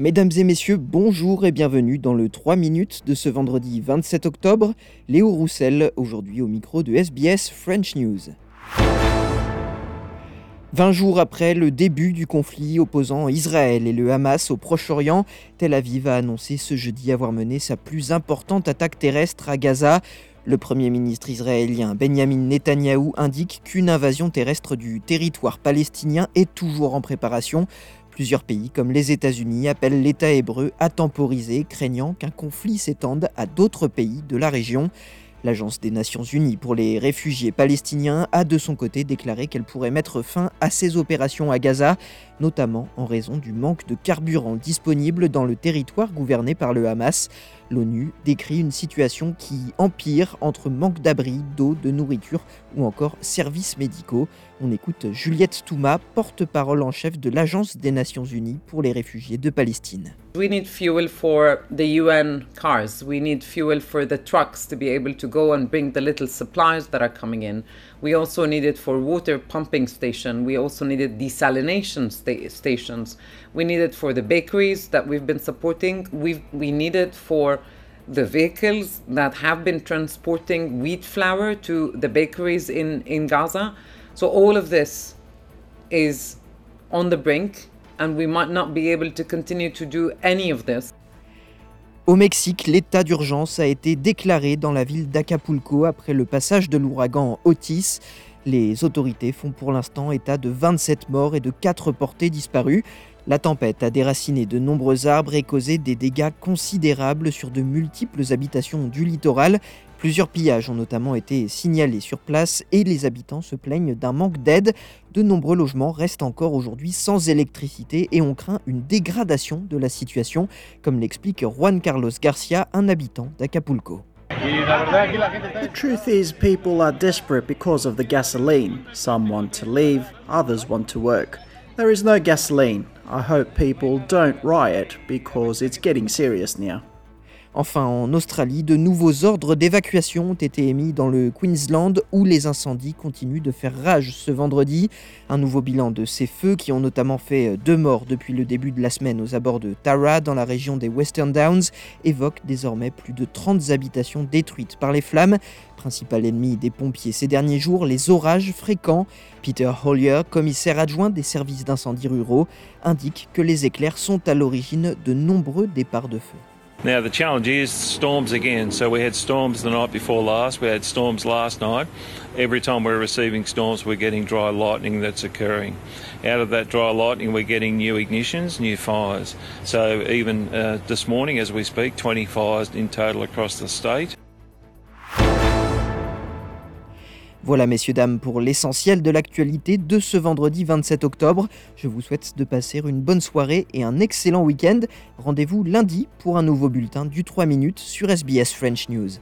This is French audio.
Mesdames et messieurs, bonjour et bienvenue dans le 3 minutes de ce vendredi 27 octobre. Léo Roussel, aujourd'hui au micro de SBS French News. 20 jours après le début du conflit opposant Israël et le Hamas au Proche-Orient, Tel Aviv a annoncé ce jeudi avoir mené sa plus importante attaque terrestre à Gaza. Le Premier ministre israélien Benjamin Netanyahou indique qu'une invasion terrestre du territoire palestinien est toujours en préparation. Plusieurs pays comme les États-Unis appellent l'État hébreu à temporiser, craignant qu'un conflit s'étende à d'autres pays de la région. L'Agence des Nations Unies pour les réfugiés palestiniens a de son côté déclaré qu'elle pourrait mettre fin à ses opérations à Gaza, notamment en raison du manque de carburant disponible dans le territoire gouverné par le Hamas. L'ONU décrit une situation qui empire entre manque d'abri, d'eau, de nourriture ou encore services médicaux. On écoute Juliette Touma, porte-parole en chef de l'Agence des Nations Unies pour les réfugiés de Palestine. We need fuel for the UN cars. We need fuel for the trucks to be able to go and bring the little supplies that are coming in. We also need it for water pumping station. We also needed desalination sta- stations. We need it for the bakeries that we've been supporting. We've, we need it for the vehicles that have been transporting wheat flour to the bakeries in, in Gaza. So all of this is on the brink, and we might not be able to continue to do any of this. Au Mexique, l'état d'urgence a été déclaré dans la ville d'Acapulco après le passage de l'ouragan Otis. Les autorités font pour l'instant état de 27 morts et de 4 portées disparues. La tempête a déraciné de nombreux arbres et causé des dégâts considérables sur de multiples habitations du littoral. Plusieurs pillages ont notamment été signalés sur place et les habitants se plaignent d'un manque d'aide. De nombreux logements restent encore aujourd'hui sans électricité et on craint une dégradation de la situation, comme l'explique Juan Carlos Garcia, un habitant d'Acapulco. The truth is, people are desperate because of the gasoline. Some want to leave, others want to work. There is no gasoline. I hope people don't riot because it's getting serious now. Enfin, en Australie, de nouveaux ordres d'évacuation ont été émis dans le Queensland où les incendies continuent de faire rage ce vendredi. Un nouveau bilan de ces feux qui ont notamment fait deux morts depuis le début de la semaine aux abords de Tara dans la région des Western Downs évoque désormais plus de 30 habitations détruites par les flammes. Principal ennemi des pompiers ces derniers jours, les orages fréquents. Peter Hollier, commissaire adjoint des services d'incendie ruraux, indique que les éclairs sont à l'origine de nombreux départs de feu. Now, the challenge is storms again. So, we had storms the night before last, we had storms last night. Every time we're receiving storms, we're getting dry lightning that's occurring. Out of that dry lightning, we're getting new ignitions, new fires. So, even uh, this morning, as we speak, 20 fires in total across the state. Voilà, messieurs, dames, pour l'essentiel de l'actualité de ce vendredi 27 octobre. Je vous souhaite de passer une bonne soirée et un excellent week-end. Rendez-vous lundi pour un nouveau bulletin du 3 minutes sur SBS French News.